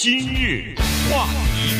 今日话题，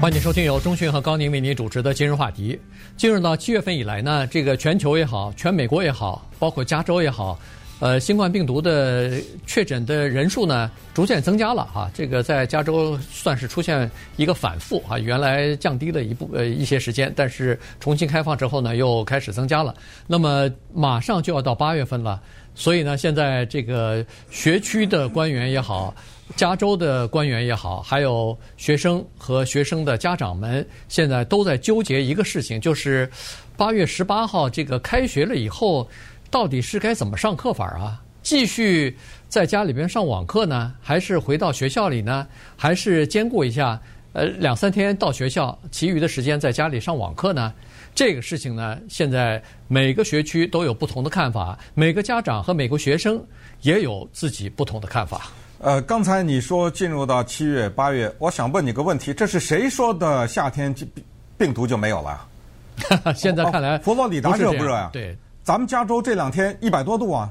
欢迎收听由中讯和高宁为您主持的今日话题。进入到七月份以来呢，这个全球也好，全美国也好，包括加州也好，呃，新冠病毒的确诊的人数呢，逐渐增加了啊。这个在加州算是出现一个反复啊，原来降低了一部呃一些时间，但是重新开放之后呢，又开始增加了。那么马上就要到八月份了。所以呢，现在这个学区的官员也好，加州的官员也好，还有学生和学生的家长们，现在都在纠结一个事情，就是八月十八号这个开学了以后，到底是该怎么上课法啊？继续在家里边上网课呢，还是回到学校里呢？还是兼顾一下，呃，两三天到学校，其余的时间在家里上网课呢？这个事情呢，现在每个学区都有不同的看法，每个家长和每个学生也有自己不同的看法。呃，刚才你说进入到七月八月，我想问你个问题：这是谁说的夏天病毒就没有了？现在看来，佛罗里达热不热呀？对，咱们加州这两天一百多度啊，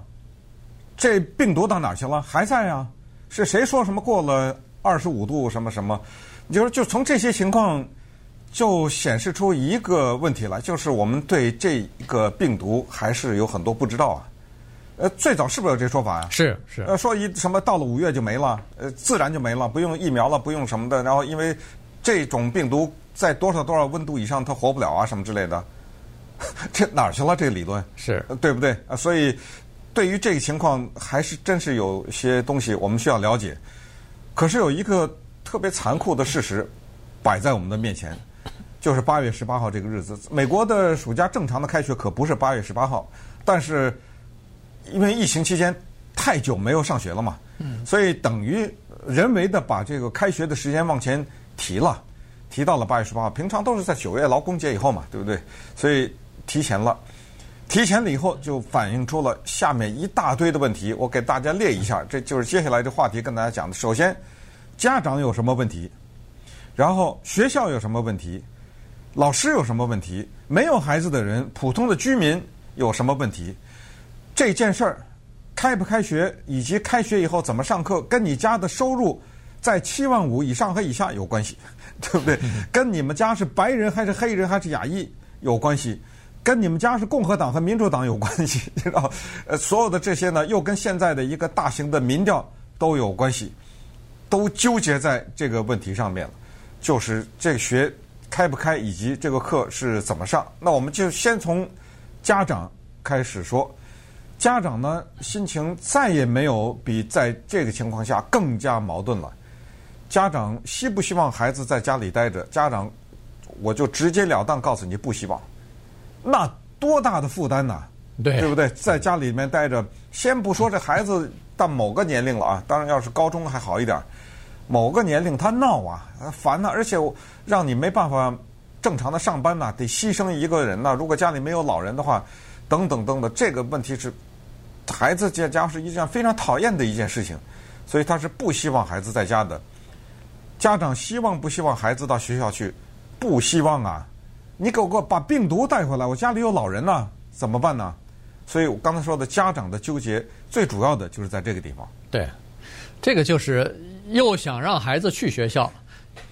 这病毒到哪去了？还在啊？是谁说什么过了二十五度什么什么？你就是就从这些情况。就显示出一个问题来，就是我们对这个病毒还是有很多不知道啊。呃，最早是不是有这说法啊？是是。呃，说一什么到了五月就没了，呃，自然就没了，不用疫苗了，不用什么的。然后因为这种病毒在多少多少温度以上它活不了啊，什么之类的。这哪儿去了？这个理论是对不对？啊，所以对于这个情况，还是真是有些东西我们需要了解。可是有一个特别残酷的事实摆在我们的面前。就是八月十八号这个日子，美国的暑假正常的开学可不是八月十八号，但是因为疫情期间太久没有上学了嘛，所以等于人为的把这个开学的时间往前提了，提到了八月十八号。平常都是在九月劳工节以后嘛，对不对？所以提前了，提前了以后就反映出了下面一大堆的问题。我给大家列一下，这就是接下来这话题跟大家讲的。首先，家长有什么问题？然后学校有什么问题？老师有什么问题？没有孩子的人，普通的居民有什么问题？这件事儿，开不开学以及开学以后怎么上课，跟你家的收入在七万五以上和以下有关系，对不对？跟你们家是白人还是黑人还是亚裔有关系，跟你们家是共和党和民主党有关系，知道？呃，所有的这些呢，又跟现在的一个大型的民调都有关系，都纠结在这个问题上面了，就是这学。开不开以及这个课是怎么上？那我们就先从家长开始说。家长呢，心情再也没有比在这个情况下更加矛盾了。家长希不希望孩子在家里待着？家长，我就直截了当告诉你，不希望。那多大的负担呐？对，对不对？在家里面待着，先不说这孩子到某个年龄了啊，当然要是高中还好一点。某个年龄他闹啊，烦呐、而且让你没办法正常的上班呐、得牺牲一个人呐、如果家里没有老人的话，等等等等，这个问题是孩子在家是一件非常讨厌的一件事情，所以他是不希望孩子在家的。家长希望不希望孩子到学校去？不希望啊！你给我给我把病毒带回来，我家里有老人呢，怎么办呢？所以我刚才说的家长的纠结，最主要的就是在这个地方。对，这个就是。又想让孩子去学校，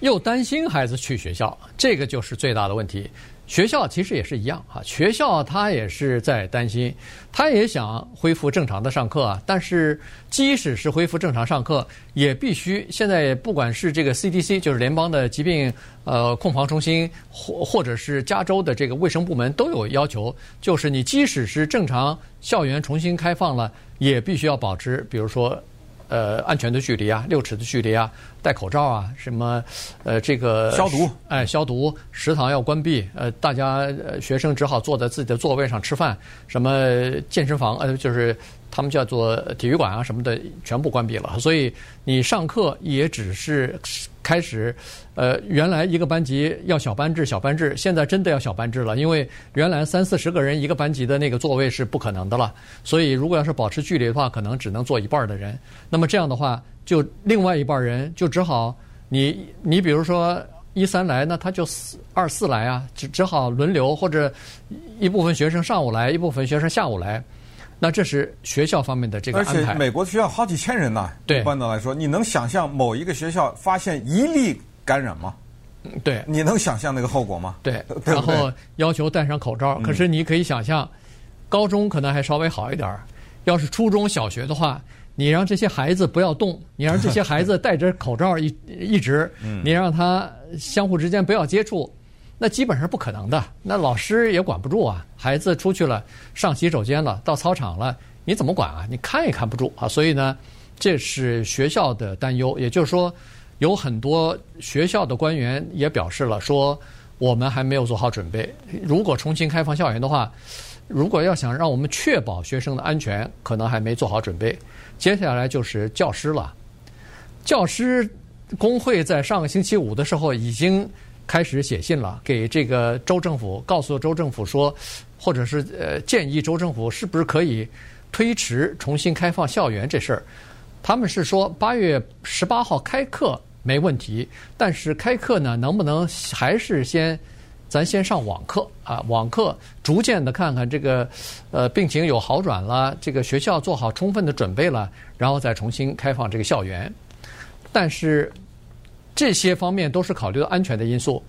又担心孩子去学校，这个就是最大的问题。学校其实也是一样哈，学校他也是在担心，他也想恢复正常的上课啊。但是即使是恢复正常上课，也必须现在不管是这个 CDC，就是联邦的疾病呃控防中心，或或者是加州的这个卫生部门都有要求，就是你即使是正常校园重新开放了，也必须要保持，比如说。呃，安全的距离啊，六尺的距离啊，戴口罩啊，什么，呃，这个消毒，哎，消毒，食堂要关闭，呃，大家呃学生只好坐在自己的座位上吃饭，什么健身房，呃，就是他们叫做体育馆啊什么的，全部关闭了，所以你上课也只是。开始，呃，原来一个班级要小班制，小班制，现在真的要小班制了，因为原来三四十个人一个班级的那个座位是不可能的了，所以如果要是保持距离的话，可能只能坐一半的人。那么这样的话，就另外一半人就只好你你比如说一三来，那他就四二四来啊，只只好轮流，或者一部分学生上午来，一部分学生下午来。那这是学校方面的这个安排。而且美国的学校好几千人呢，对，一般的来说，你能想象某一个学校发现一例感染吗？对，你能想象那个后果吗？对，然后要求戴上口罩。可是你可以想象，高中可能还稍微好一点，要是初中小学的话，你让这些孩子不要动，你让这些孩子戴着口罩一一直，你让他相互之间不要接触。那基本上不可能的，那老师也管不住啊。孩子出去了，上洗手间了，到操场了，你怎么管啊？你看也看不住啊。所以呢，这是学校的担忧。也就是说，有很多学校的官员也表示了，说我们还没有做好准备。如果重新开放校园的话，如果要想让我们确保学生的安全，可能还没做好准备。接下来就是教师了，教师工会在上个星期五的时候已经。开始写信了，给这个州政府，告诉州政府说，或者是呃建议州政府是不是可以推迟重新开放校园这事儿。他们是说八月十八号开课没问题，但是开课呢，能不能还是先咱先上网课啊？网课逐渐的看看这个呃病情有好转了，这个学校做好充分的准备了，然后再重新开放这个校园。但是。这些方面都是考虑到安全的因素，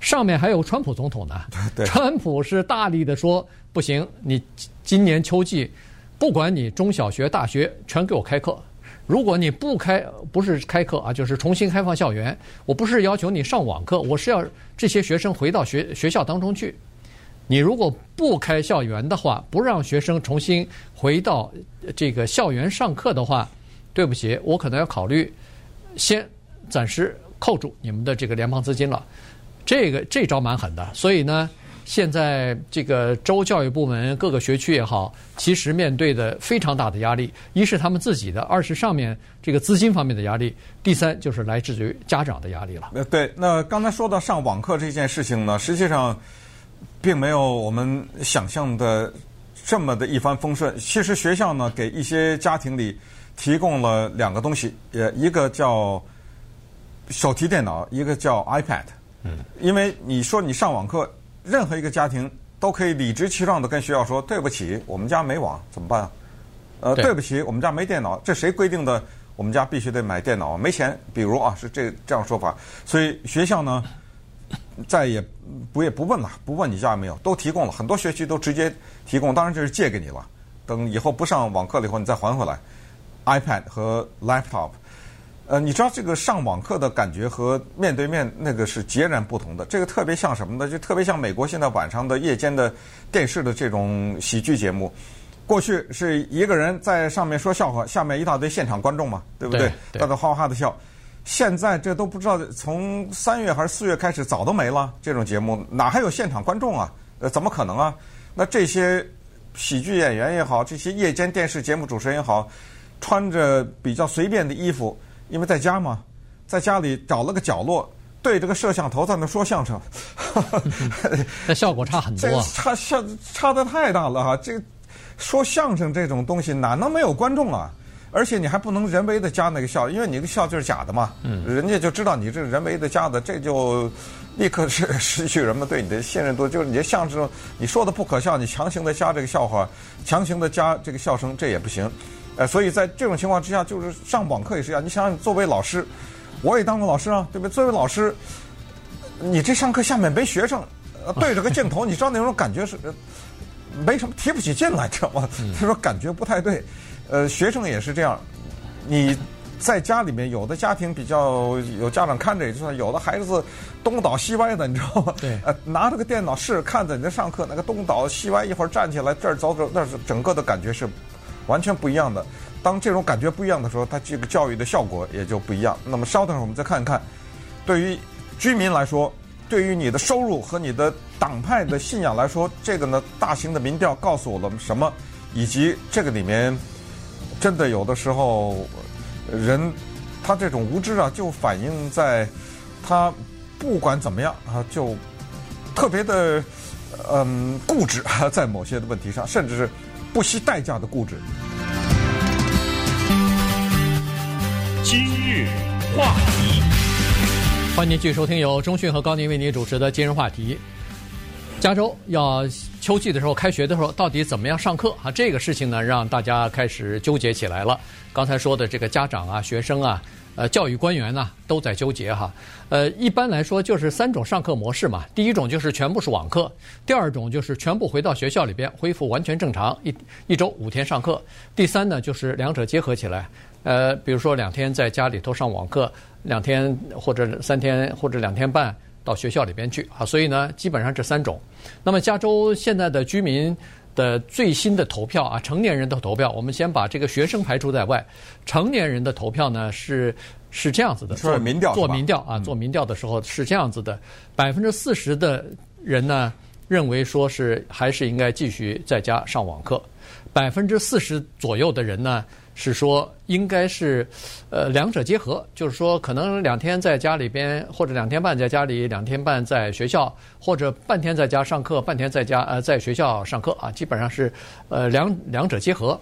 上面还有川普总统呢。川普是大力的说不行，你今年秋季不管你中小学、大学全给我开课。如果你不开，不是开课啊，就是重新开放校园，我不是要求你上网课，我是要这些学生回到学学校当中去。你如果不开校园的话，不让学生重新回到这个校园上课的话，对不起，我可能要考虑先暂时。扣住你们的这个联邦资金了，这个这招蛮狠的。所以呢，现在这个州教育部门各个学区也好，其实面对的非常大的压力，一是他们自己的，二是上面这个资金方面的压力，第三就是来自于家长的压力了。呃，对。那刚才说到上网课这件事情呢，实际上并没有我们想象的这么的一帆风顺。其实学校呢，给一些家庭里提供了两个东西，也，一个叫。手提电脑，一个叫 iPad，嗯，因为你说你上网课，任何一个家庭都可以理直气壮的跟学校说：“对不起，我们家没网，怎么办啊？”呃，对，对不起，我们家没电脑，这谁规定的？我们家必须得买电脑，没钱。比如啊，是这这样说法，所以学校呢，再也不也不问了，不问你家有没有，都提供了，很多学区都直接提供，当然这是借给你了。等以后不上网课了以后，你再还回来，iPad 和 laptop。呃，你知道这个上网课的感觉和面对面那个是截然不同的。这个特别像什么呢？就特别像美国现在晚上的夜间的电视的这种喜剧节目。过去是一个人在上面说笑话，下面一大堆现场观众嘛，对不对？大家哈哈哈的笑。现在这都不知道从三月还是四月开始，早都没了这种节目，哪还有现场观众啊？呃，怎么可能啊？那这些喜剧演员也好，这些夜间电视节目主持人也好，穿着比较随便的衣服。因为在家嘛，在家里找了个角落，对着个摄像头在那说相声，那效果差很多，差差差的太大了哈！这说相声这种东西哪能没有观众啊？而且你还不能人为的加那个笑，因为你的笑就是假的嘛，嗯，人家就知道你这是人为的加的，这就立刻是失去人们对你的信任度。就是你的相声你说的不可笑，你强行的加这个笑话，强行的加这个笑声，这也不行。呃，所以在这种情况之下，就是上网课也是一样。你想想，作为老师，我也当过老师啊，对不对？作为老师，你这上课下面没学生，对着个镜头，你知道那种感觉是没什么提不起劲来，知道吗？他说感觉不太对。呃，学生也是这样。你在家里面，有的家庭比较有家长看着，也就算有的孩子东倒西歪的，你知道吗？对。呃，拿着个电脑试看着你在上课，那个东倒西歪，一会儿站起来这儿走走，那是整个的感觉是。完全不一样的。当这种感觉不一样的时候，它这个教育的效果也就不一样。那么稍等，我们再看一看，对于居民来说，对于你的收入和你的党派的信仰来说，这个呢，大型的民调告诉我们什么？以及这个里面，真的有的时候，人他这种无知啊，就反映在他不管怎么样啊，就特别的嗯固执，在某些的问题上，甚至是。不惜代价的固执。今日话题，欢迎您继续收听由中讯和高宁为您主持的《今日话题》。加州要秋季的时候开学的时候，到底怎么样上课啊？这个事情呢，让大家开始纠结起来了。刚才说的这个家长啊、学生啊、呃、教育官员呢、都在纠结哈。呃，一般来说就是三种上课模式嘛。第一种就是全部是网课，第二种就是全部回到学校里边恢复完全正常，一一周五天上课。第三呢，就是两者结合起来，呃，比如说两天在家里头上网课，两天或者三天或者两天半。到学校里边去啊，所以呢，基本上这三种。那么加州现在的居民的最新的投票啊，成年人的投票，我们先把这个学生排除在外。成年人的投票呢是是这样子的，做民调，做民调啊，做民调的时候是这样子的，百分之四十的人呢认为说是还是应该继续在家上网课，百分之四十左右的人呢。是说应该是，呃，两者结合，就是说可能两天在家里边，或者两天半在家里，两天半在学校，或者半天在家上课，半天在家呃在学校上课啊，基本上是呃两两者结合。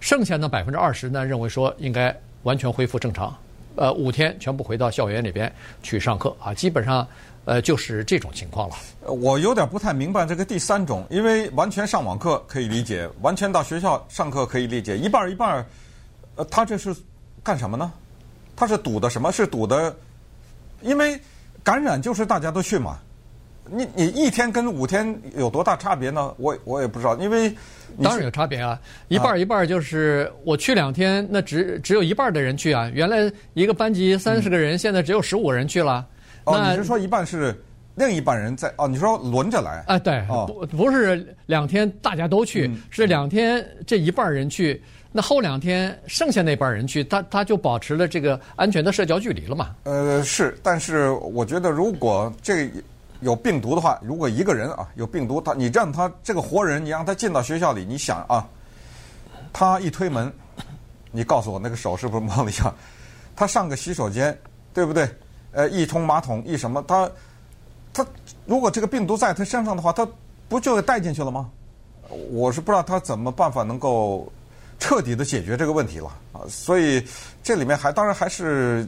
剩下的百分之二十呢，认为说应该完全恢复正常，呃，五天全部回到校园里边去上课啊，基本上呃就是这种情况了。我有点不太明白这个第三种，因为完全上网课可以理解，完全到学校上课可以理解，一半儿一半儿，呃，他这是干什么呢？他是赌的什么？是赌的，因为感染就是大家都去嘛。你你一天跟五天有多大差别呢？我我也不知道，因为当然有差别啊，一半儿一半儿就是我去两天，那只只有一半儿的人去啊。原来一个班级三十个人，嗯、现在只有十五个人去了。哦，你是说一半是？另一半人在哦，你说轮着来啊？对，哦、不不是两天大家都去，嗯、是两天这一半人去，那后两天剩下那半人去，他他就保持了这个安全的社交距离了嘛？呃，是，但是我觉得如果这有病毒的话，如果一个人啊有病毒，他你让他这个活人，你让他进到学校里，你想啊，他一推门，你告诉我那个手是不是摸了一下？他上个洗手间，对不对？呃，一冲马桶，一什么他？他如果这个病毒在他身上的话，他不就带进去了吗？我是不知道他怎么办法能够彻底的解决这个问题了啊！所以这里面还当然还是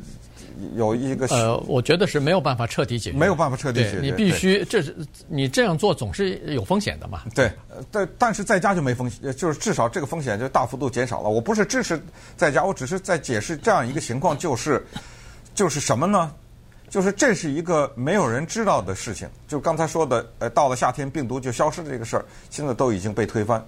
有一个呃，我觉得是没有办法彻底解决，没有办法彻底解决。你必须这是你这样做总是有风险的嘛？对，但但是在家就没风险，就是至少这个风险就大幅度减少了。我不是支持在家，我只是在解释这样一个情况，就是就是什么呢？就是这是一个没有人知道的事情。就刚才说的，呃，到了夏天病毒就消失的这个事儿，现在都已经被推翻。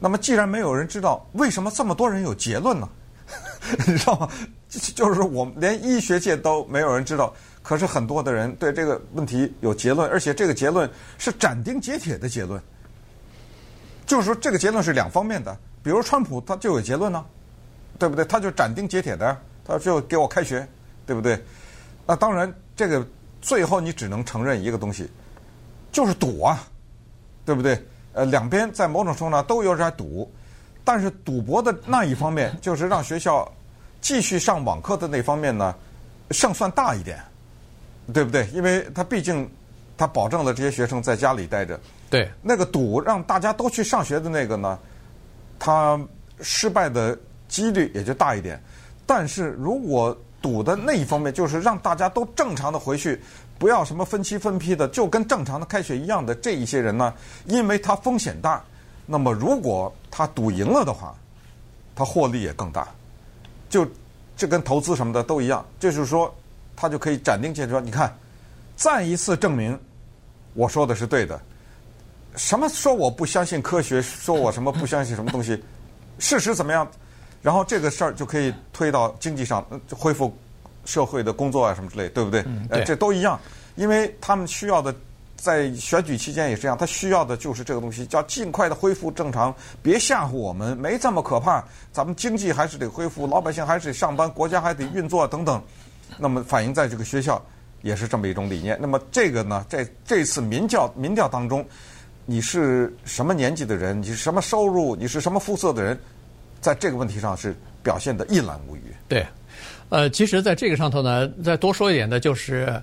那么既然没有人知道，为什么这么多人有结论呢？你知道吗？就是我们连医学界都没有人知道，可是很多的人对这个问题有结论，而且这个结论是斩钉截铁的结论。就是说这个结论是两方面的。比如川普他就有结论呢，对不对？他就斩钉截铁的，他就给我开学，对不对？那当然，这个最后你只能承认一个东西，就是赌啊，对不对？呃，两边在某种程度上都有点赌，但是赌博的那一方面，就是让学校继续上网课的那方面呢，胜算大一点，对不对？因为他毕竟他保证了这些学生在家里待着。对。那个赌让大家都去上学的那个呢，他失败的几率也就大一点。但是如果赌的那一方面就是让大家都正常的回去，不要什么分期分批的，就跟正常的开学一样的这一些人呢，因为他风险大，那么如果他赌赢了的话，他获利也更大，就这跟投资什么的都一样，就是说他就可以斩钉截铁说，你看，再一次证明我说的是对的，什么说我不相信科学，说我什么不相信什么东西，事实怎么样？然后这个事儿就可以推到经济上，恢复社会的工作啊什么之类，对不对？嗯，对。这都一样，因为他们需要的，在选举期间也是这样，他需要的就是这个东西，叫尽快的恢复正常，别吓唬我们，没这么可怕。咱们经济还是得恢复，老百姓还是得上班，国家还得运作等等。那么反映在这个学校也是这么一种理念。那么这个呢，在这次民调民调当中，你是什么年纪的人？你是什么收入？你是什么肤色的人？在这个问题上是表现的一览无余。对，呃，其实在这个上头呢，再多说一点的就是，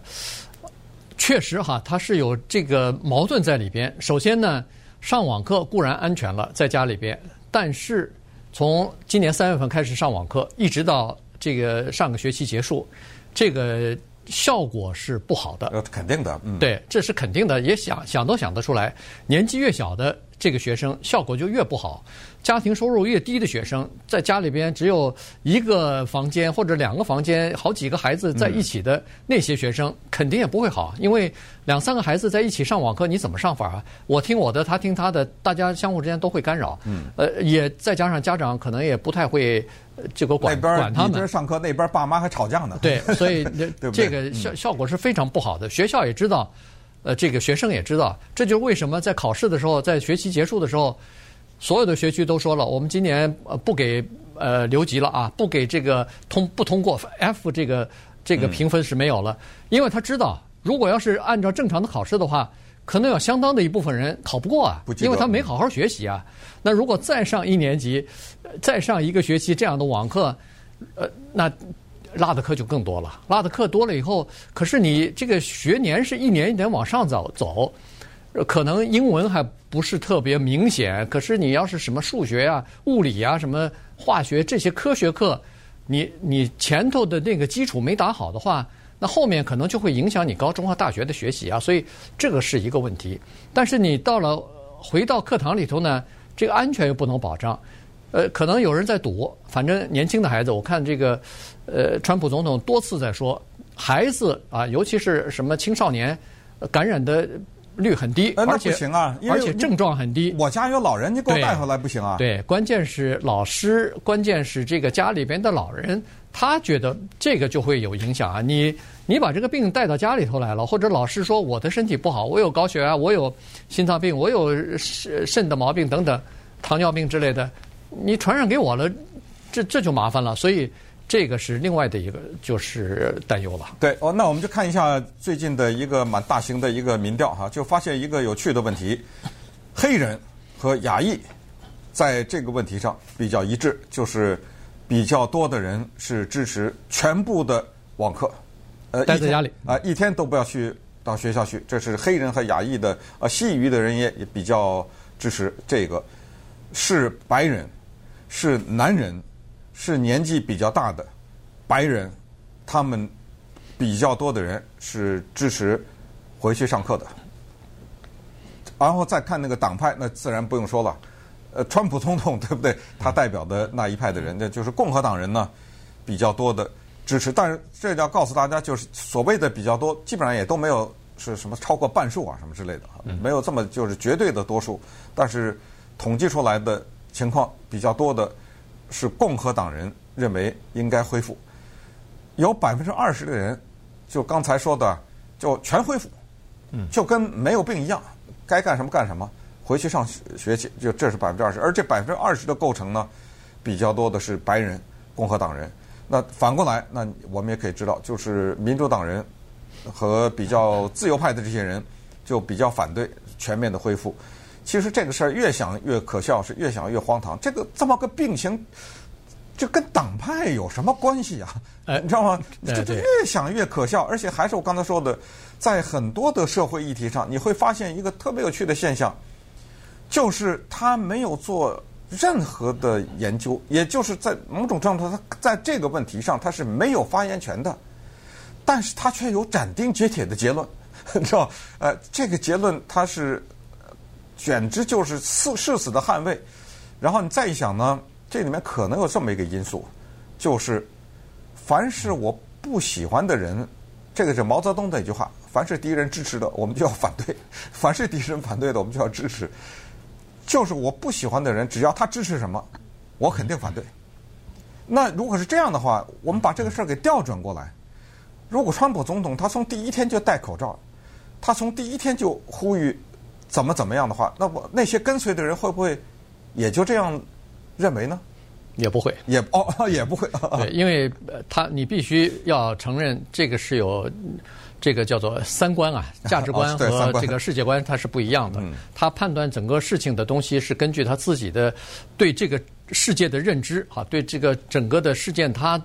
确实哈，它是有这个矛盾在里边。首先呢，上网课固然安全了，在家里边，但是从今年三月份开始上网课，一直到这个上个学期结束，这个效果是不好的。呃，肯定的，嗯，对，这是肯定的，也想想都想得出来。年纪越小的这个学生，效果就越不好。家庭收入越低的学生，在家里边只有一个房间或者两个房间，好几个孩子在一起的那些学生，肯定也不会好，因为两三个孩子在一起上网课，你怎么上法啊？我听我的，他听他的，大家相互之间都会干扰。嗯，呃，也再加上家长可能也不太会这个管管他们。那边上课，那边爸妈还吵架呢。对，所以这个效效果是非常不好的。学校也知道，呃，这个学生也知道，这就是为什么在考试的时候，在学期结束的时候。所有的学区都说了，我们今年呃不给呃留级了啊，不给这个通不通过 F 这个这个评分是没有了，因为他知道，如果要是按照正常的考试的话，可能有相当的一部分人考不过啊，因为他没好好学习啊。那如果再上一年级，再上一个学期这样的网课，呃，那落的课就更多了。落的课多了以后，可是你这个学年是一年一年往上走走。可能英文还不是特别明显，可是你要是什么数学、啊、物理、啊、什么化学这些科学课，你你前头的那个基础没打好的话，那后面可能就会影响你高中和大学的学习啊，所以这个是一个问题。但是你到了回到课堂里头呢，这个安全又不能保障，呃，可能有人在赌，反正年轻的孩子，我看这个，呃，川普总统多次在说，孩子啊，尤其是什么青少年感染的。率很低，而且不行啊，而且症状很低。我家有老人，你给我带回来不行啊？对，关键是老师，关键是这个家里边的老人，他觉得这个就会有影响啊。你你把这个病带到家里头来了，或者老师说我的身体不好，我有高血压，我有心脏病，我有肾肾的毛病等等，糖尿病之类的，你传染给我了，这这就麻烦了。所以。这个是另外的一个就是担忧了。对哦，那我们就看一下最近的一个蛮大型的一个民调哈，就发现一个有趣的问题：黑人和亚裔在这个问题上比较一致，就是比较多的人是支持全部的网课，呃，待在家里啊，一天都不要去到学校去。这是黑人和亚裔的呃，西裔的人也也比较支持这个，是白人，是男人。是年纪比较大的白人，他们比较多的人是支持回去上课的。然后再看那个党派，那自然不用说了。呃，川普总统 对不对？他代表的那一派的人，那就是共和党人呢，比较多的支持。但是这要告诉大家，就是所谓的比较多，基本上也都没有是什么超过半数啊什么之类的，没有这么就是绝对的多数。但是统计出来的情况比较多的。是共和党人认为应该恢复，有百分之二十的人，就刚才说的，就全恢复，嗯，就跟没有病一样，该干什么干什么，回去上学去，就这是百分之二十。而这百分之二十的构成呢，比较多的是白人共和党人。那反过来，那我们也可以知道，就是民主党人和比较自由派的这些人，就比较反对全面的恢复。其实这个事儿越想越可笑，是越想越荒唐。这个这么个病情，这跟党派有什么关系啊？哎，你知道吗？这这越想越可笑，而且还是我刚才说的，在很多的社会议题上，你会发现一个特别有趣的现象，就是他没有做任何的研究，也就是在某种程度上，他在这个问题上他是没有发言权的，但是他却有斩钉截铁的结论，你知道？呃，这个结论他是。简直就是誓誓死的捍卫，然后你再一想呢，这里面可能有这么一个因素，就是凡是我不喜欢的人，这个是毛泽东的一句话：凡是敌人支持的，我们就要反对；凡是敌人反对的，我们就要支持。就是我不喜欢的人，只要他支持什么，我肯定反对。那如果是这样的话，我们把这个事儿给调转过来，如果川普总统他从第一天就戴口罩，他从第一天就呼吁。怎么怎么样的话，那我那些跟随的人会不会也就这样认为呢？也不会，也哦也不会。对，因为他你必须要承认，这个是有这个叫做三观啊，价值观和这个世界观它是不一样的。他判断整个事情的东西是根据他自己的对这个世界的认知啊，对这个整个的事件，他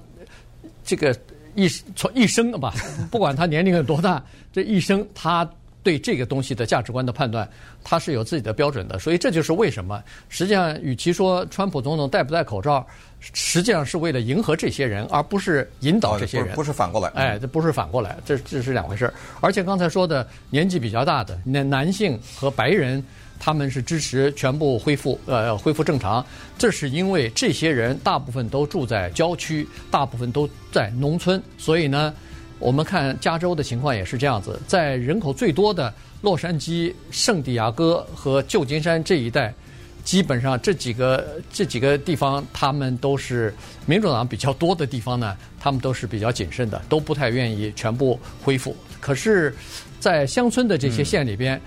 这个一从一生吧，不管他年龄有多大，这一生他。对这个东西的价值观的判断，他是有自己的标准的。所以这就是为什么，实际上与其说川普总统戴不戴口罩，实际上是为了迎合这些人，而不是引导这些人。哦、不，不是反过来。哎，这不是反过来，这这是两回事。而且刚才说的年纪比较大的男男性和白人，他们是支持全部恢复，呃，恢复正常。这是因为这些人大部分都住在郊区，大部分都在农村，所以呢。我们看加州的情况也是这样子，在人口最多的洛杉矶、圣地亚哥和旧金山这一带，基本上这几个这几个地方，他们都是民主党比较多的地方呢，他们都是比较谨慎的，都不太愿意全部恢复。可是，在乡村的这些县里边，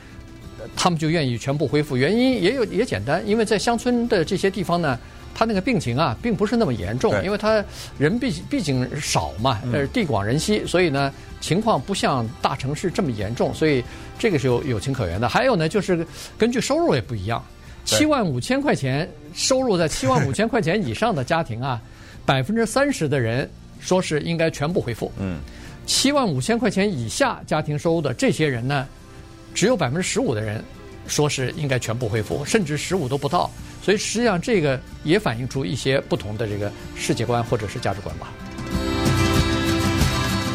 他们就愿意全部恢复，原因也有也简单，因为在乡村的这些地方呢。他那个病情啊，并不是那么严重，因为他人毕毕竟少嘛，呃，地广人稀，所以呢，情况不像大城市这么严重，所以这个是有有情可原的。还有呢，就是根据收入也不一样，七万五千块钱收入在七万五千块钱以上的家庭啊，百分之三十的人说是应该全部恢复。嗯，七万五千块钱以下家庭收入的这些人呢，只有百分之十五的人说是应该全部恢复，甚至十五都不到。所以实际上，这个也反映出一些不同的这个世界观或者是价值观吧。